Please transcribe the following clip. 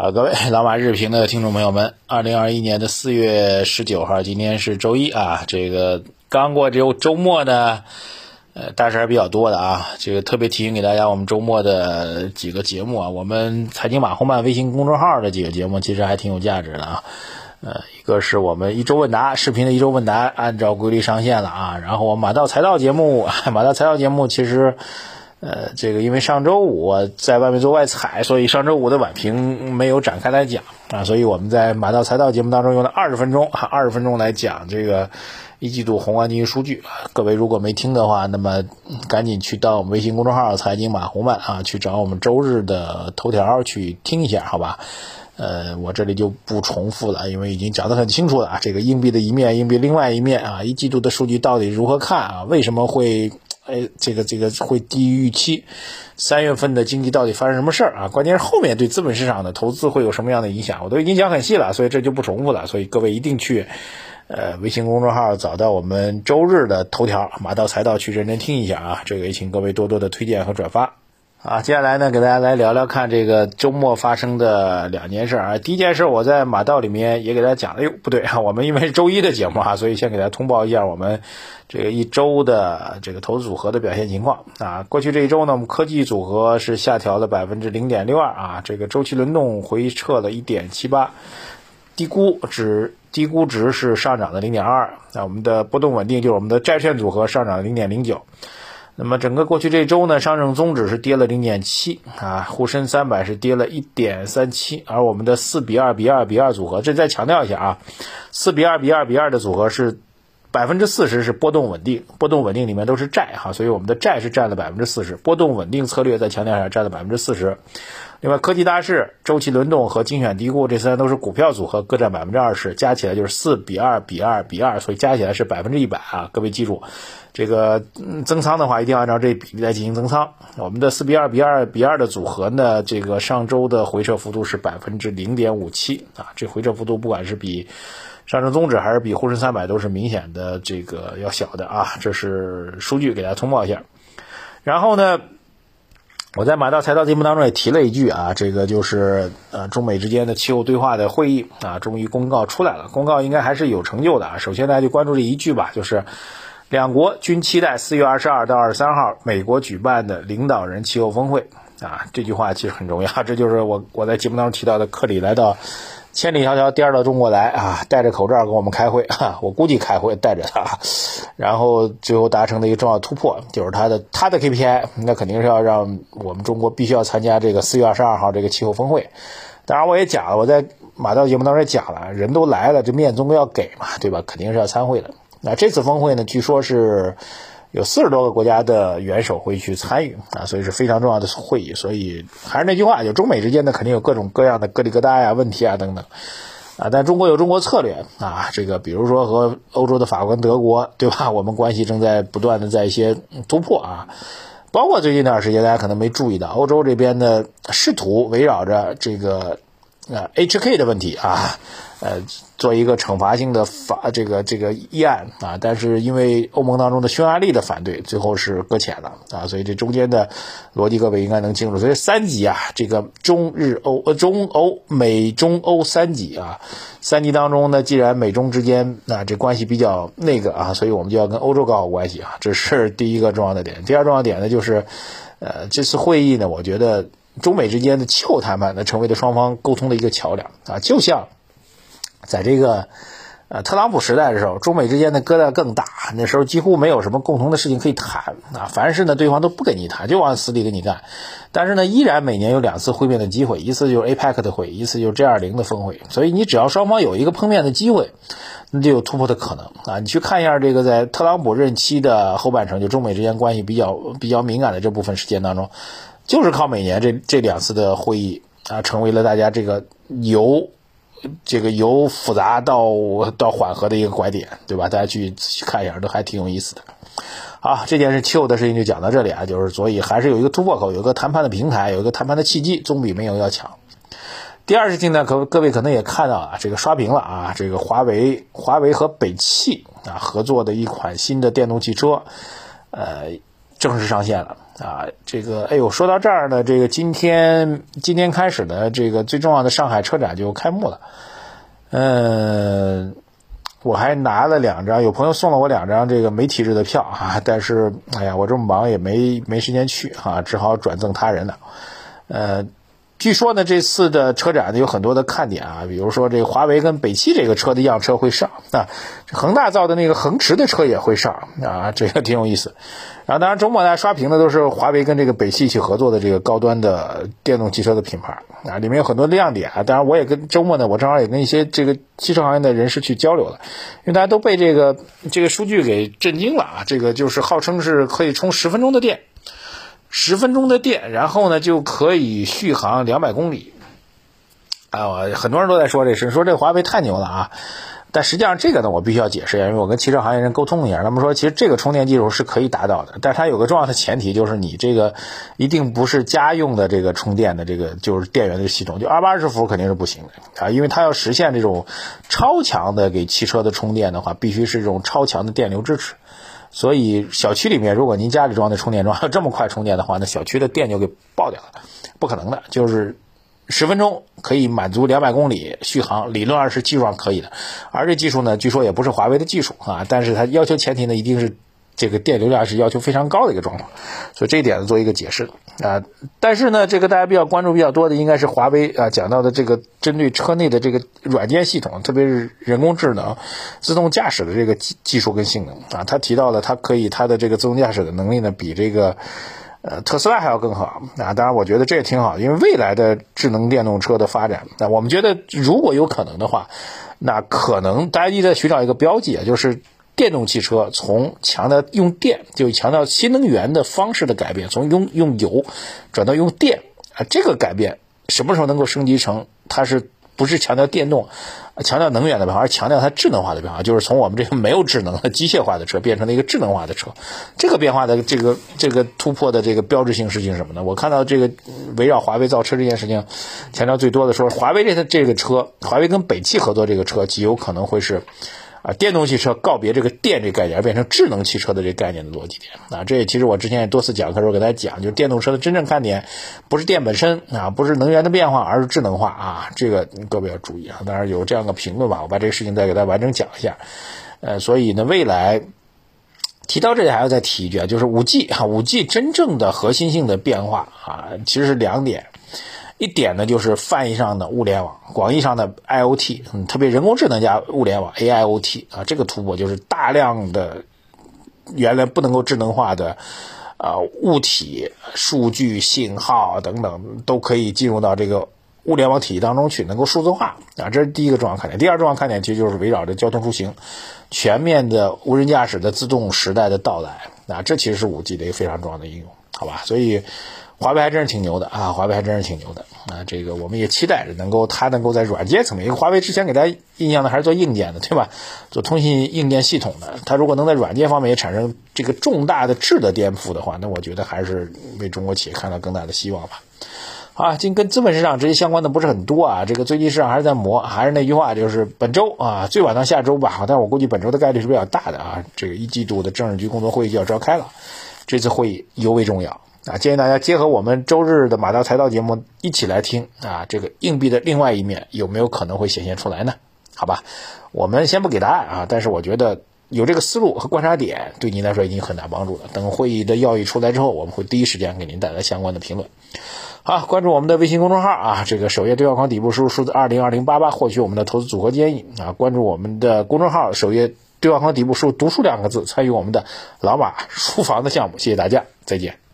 好，各位老马日评的听众朋友们，二零二一年的四月十九号，今天是周一啊。这个刚过这周末呢，呃，大事还比较多的啊。这个特别提醒给大家，我们周末的几个节目啊，我们财经马后曼微信公众号的几个节目，其实还挺有价值的啊。呃，一个是我们一周问答视频的一周问答，按照规律上线了啊。然后我们马道财道节目，马道财道节目其实。呃，这个因为上周五在外面做外采，所以上周五的晚评没有展开来讲啊，所以我们在马道财道节目当中用了二十分钟，二十分钟来讲这个一季度宏观经济数据。各位如果没听的话，那么赶紧去到我们微信公众号“财经马红曼”啊，去找我们周日的头条去听一下，好吧？呃，我这里就不重复了，因为已经讲得很清楚了啊。这个硬币的一面，硬币另外一面啊，一季度的数据到底如何看啊？为什么会？哎，这个这个会低于预期。三月份的经济到底发生什么事儿啊？关键是后面对资本市场的投资会有什么样的影响？我都已经讲很细了，所以这就不重复了。所以各位一定去，呃，微信公众号找到我们周日的头条，马到财到去认真听一下啊。这个也请各位多多的推荐和转发。啊，接下来呢，给大家来聊聊看这个周末发生的两件事啊。第一件事，我在马道里面也给大家讲了。哎呦，不对啊，我们因为是周一的节目啊，所以先给大家通报一下我们这个一周的这个投资组合的表现情况啊。过去这一周呢，我们科技组合是下调了百分之零点六二啊，这个周期轮动回撤了一点七八，低估值低估值是上涨的零点二二。那我们的波动稳定就是我们的债券组合上涨了零点零九。那么整个过去这周呢，上证综指是跌了零点七啊，沪深三百是跌了一点三七，而我们的四比二比二比二组合，这再强调一下啊，四比二比二比二的组合是百分之四十是波动稳定，波动稳定里面都是债哈，所以我们的债是占了百分之四十，波动稳定策略再强调一下占了百分之四十。另外，科技大势、周期轮动和精选低估这三都是股票组合，各占百分之二十，加起来就是四比二比二比二，所以加起来是百分之一百啊！各位记住，这个增仓的话一定要按照这比例来进行增仓。我们的四比二比二比二的组合呢，这个上周的回撤幅度是百分之零点五七啊，这回撤幅度不管是比上证综指还是比沪深三百都是明显的这个要小的啊，这是数据给大家通报一下。然后呢？我在马到财到节目当中也提了一句啊，这个就是呃中美之间的气候对话的会议啊，终于公告出来了，公告应该还是有成就的啊。首先大家就关注这一句吧，就是两国均期待四月二十二到二十三号美国举办的领导人气候峰会啊，这句话其实很重要，这就是我我在节目当中提到的克里来到。千里迢迢颠到中国来啊，戴着口罩跟我们开会 啊，我估计开会带着他，然后最后达成的一个重要突破，就是他的他的 KPI，那肯定是要让我们中国必须要参加这个四月二十二号这个气候峰会。当然我也讲了，我在马道节目当中也讲了，人都来了，这面总归要给嘛，对吧？肯定是要参会的。那这次峰会呢，据说是。有四十多个国家的元首会去参与啊，所以是非常重要的会议。所以还是那句话，就中美之间呢，肯定有各种各样的疙里疙瘩呀、问题啊等等啊。但中国有中国策略啊，这个比如说和欧洲的法国、德国，对吧？我们关系正在不断的在一些突破啊。包括最近一段时间，大家可能没注意到，欧洲这边呢试图围绕着这个啊 HK 的问题啊。呃，做一个惩罚性的法，这个这个议案啊，但是因为欧盟当中的匈牙利的反对，最后是搁浅了啊，所以这中间的逻辑各位应该能清楚。所以三级啊，这个中日欧呃中欧美中欧三级啊，三级当中呢，既然美中之间啊这关系比较那个啊，所以我们就要跟欧洲搞好关系啊，这是第一个重要的点。第二重要点呢，就是呃这次会议呢，我觉得中美之间的气候谈判呢，成为了双方沟通的一个桥梁啊，就像。在这个呃特朗普时代的时候，中美之间的疙瘩更大。那时候几乎没有什么共同的事情可以谈啊，凡是呢对方都不跟你谈，就往死里跟你干。但是呢，依然每年有两次会面的机会，一次就是 APEC 的会，一次就是 G 二零的峰会。所以你只要双方有一个碰面的机会，那就有突破的可能啊。你去看一下这个在特朗普任期的后半程，就中美之间关系比较比较敏感的这部分时间当中，就是靠每年这这两次的会议啊，成为了大家这个由。这个由复杂到到缓和的一个拐点，对吧？大家去仔细看一下，都还挺有意思的。好，这件事气候的事情就讲到这里啊，就是所以还是有一个突破口，有一个谈判的平台，有一个谈判的契机，总比没有要强。第二事情呢，可各位可能也看到啊，这个刷屏了啊，这个华为华为和北汽啊合作的一款新的电动汽车，呃，正式上线了啊。这个，哎呦，说到这儿呢，这个今天今天开始呢，这个最重要的上海车展就开幕了。嗯，我还拿了两张，有朋友送了我两张这个媒体日的票啊，但是哎呀，我这么忙也没没时间去啊，只好转赠他人了。呃。据说呢，这次的车展呢有很多的看点啊，比如说这华为跟北汽这个车的样车会上啊，恒大造的那个恒驰的车也会上啊，这个挺有意思。然后当然周末大家刷屏的都是华为跟这个北汽一起合作的这个高端的电动汽车的品牌啊，里面有很多亮点啊。当然我也跟周末呢，我正好也跟一些这个汽车行业的人士去交流了，因为大家都被这个这个数据给震惊了啊，这个就是号称是可以充十分钟的电。十分钟的电，然后呢就可以续航两百公里，啊，很多人都在说这事，说这华为太牛了啊！但实际上这个呢，我必须要解释一下，因为我跟汽车行业人沟通一下，他们说其实这个充电技术是可以达到的，但是它有个重要的前提，就是你这个一定不是家用的这个充电的这个就是电源的系统，就二八十伏肯定是不行的啊，因为它要实现这种超强的给汽车的充电的话，必须是这种超强的电流支持。所以小区里面，如果您家里装的充电桩要 这么快充电的话，那小区的电就给爆掉了，不可能的。就是十分钟可以满足两百公里续航，理论上是技术上可以的。而这技术呢，据说也不是华为的技术啊，但是它要求前提呢，一定是。这个电流量是要求非常高的一个状况，所以这一点呢做一个解释啊。但是呢，这个大家比较关注比较多的应该是华为啊讲到的这个针对车内的这个软件系统，特别是人工智能、自动驾驶的这个技技术跟性能啊。他提到了它可以它的这个自动驾驶的能力呢比这个呃特斯拉还要更好啊。当然，我觉得这也挺好，因为未来的智能电动车的发展，那我们觉得如果有可能的话，那可能大家一直在寻找一个标记啊，就是。电动汽车从强调用电，就强调新能源的方式的改变，从用用油转到用电啊，这个改变什么时候能够升级成它是不是强调电动，强调能源的变化，而强调它智能化的变化，就是从我们这个没有智能的机械化的车变成了一个智能化的车，这个变化的这个这个突破的这个标志性事情是什么呢？我看到这个围绕华为造车这件事情，强调最多的说，华为这个这个车，华为跟北汽合作这个车极有可能会是。啊，电动汽车告别这个电这概念，而变成智能汽车的这概念的逻辑点啊，这也其实我之前也多次讲课时候给大家讲，就是电动车的真正看点不是电本身啊，不是能源的变化，而是智能化啊，这个各位要注意啊。当然有这样的评论吧，我把这个事情再给大家完整讲一下。呃，所以呢，未来提到这里还要再提一句啊，就是五 G 啊，五 G 真正的核心性的变化啊，其实是两点。一点呢，就是泛义上的物联网，广义上的 IOT，嗯，特别人工智能加物联网 AIOT 啊，这个突破就是大量的原来不能够智能化的啊物体、数据、信号等等都可以进入到这个物联网体系当中去，能够数字化啊，这是第一个重要看点。第二重要看点其实就是围绕着交通出行，全面的无人驾驶的自动时代的到来啊，这其实是五 G 的一个非常重要的应用，好吧？所以。华为还真是挺牛的啊！华为还真是挺牛的啊！这个我们也期待着能够它能够在软件层面，因为华为之前给大家印象的还是做硬件的，对吧？做通信硬件系统的，它如果能在软件方面也产生这个重大的质的颠覆的话，那我觉得还是为中国企业看到更大的希望吧。啊，今跟资本市场直接相关的不是很多啊，这个最近市场还是在磨，还是那句话，就是本周啊，最晚到下周吧，但我估计本周的概率是比较大的啊。这个一季度的政治局工作会议就要召开了，这次会议尤为重要。啊，建议大家结合我们周日的马道财道节目一起来听啊，这个硬币的另外一面有没有可能会显现出来呢？好吧，我们先不给答案啊，但是我觉得有这个思路和观察点对您来说已经很大帮助了。等会议的要义出来之后，我们会第一时间给您带来相关的评论。好，关注我们的微信公众号啊，这个首页对话框底部输入数字二零二零八八，获取我们的投资组合建议啊。关注我们的公众号首页对话框底部输入读书两个字，参与我们的老马书房的项目。谢谢大家，再见。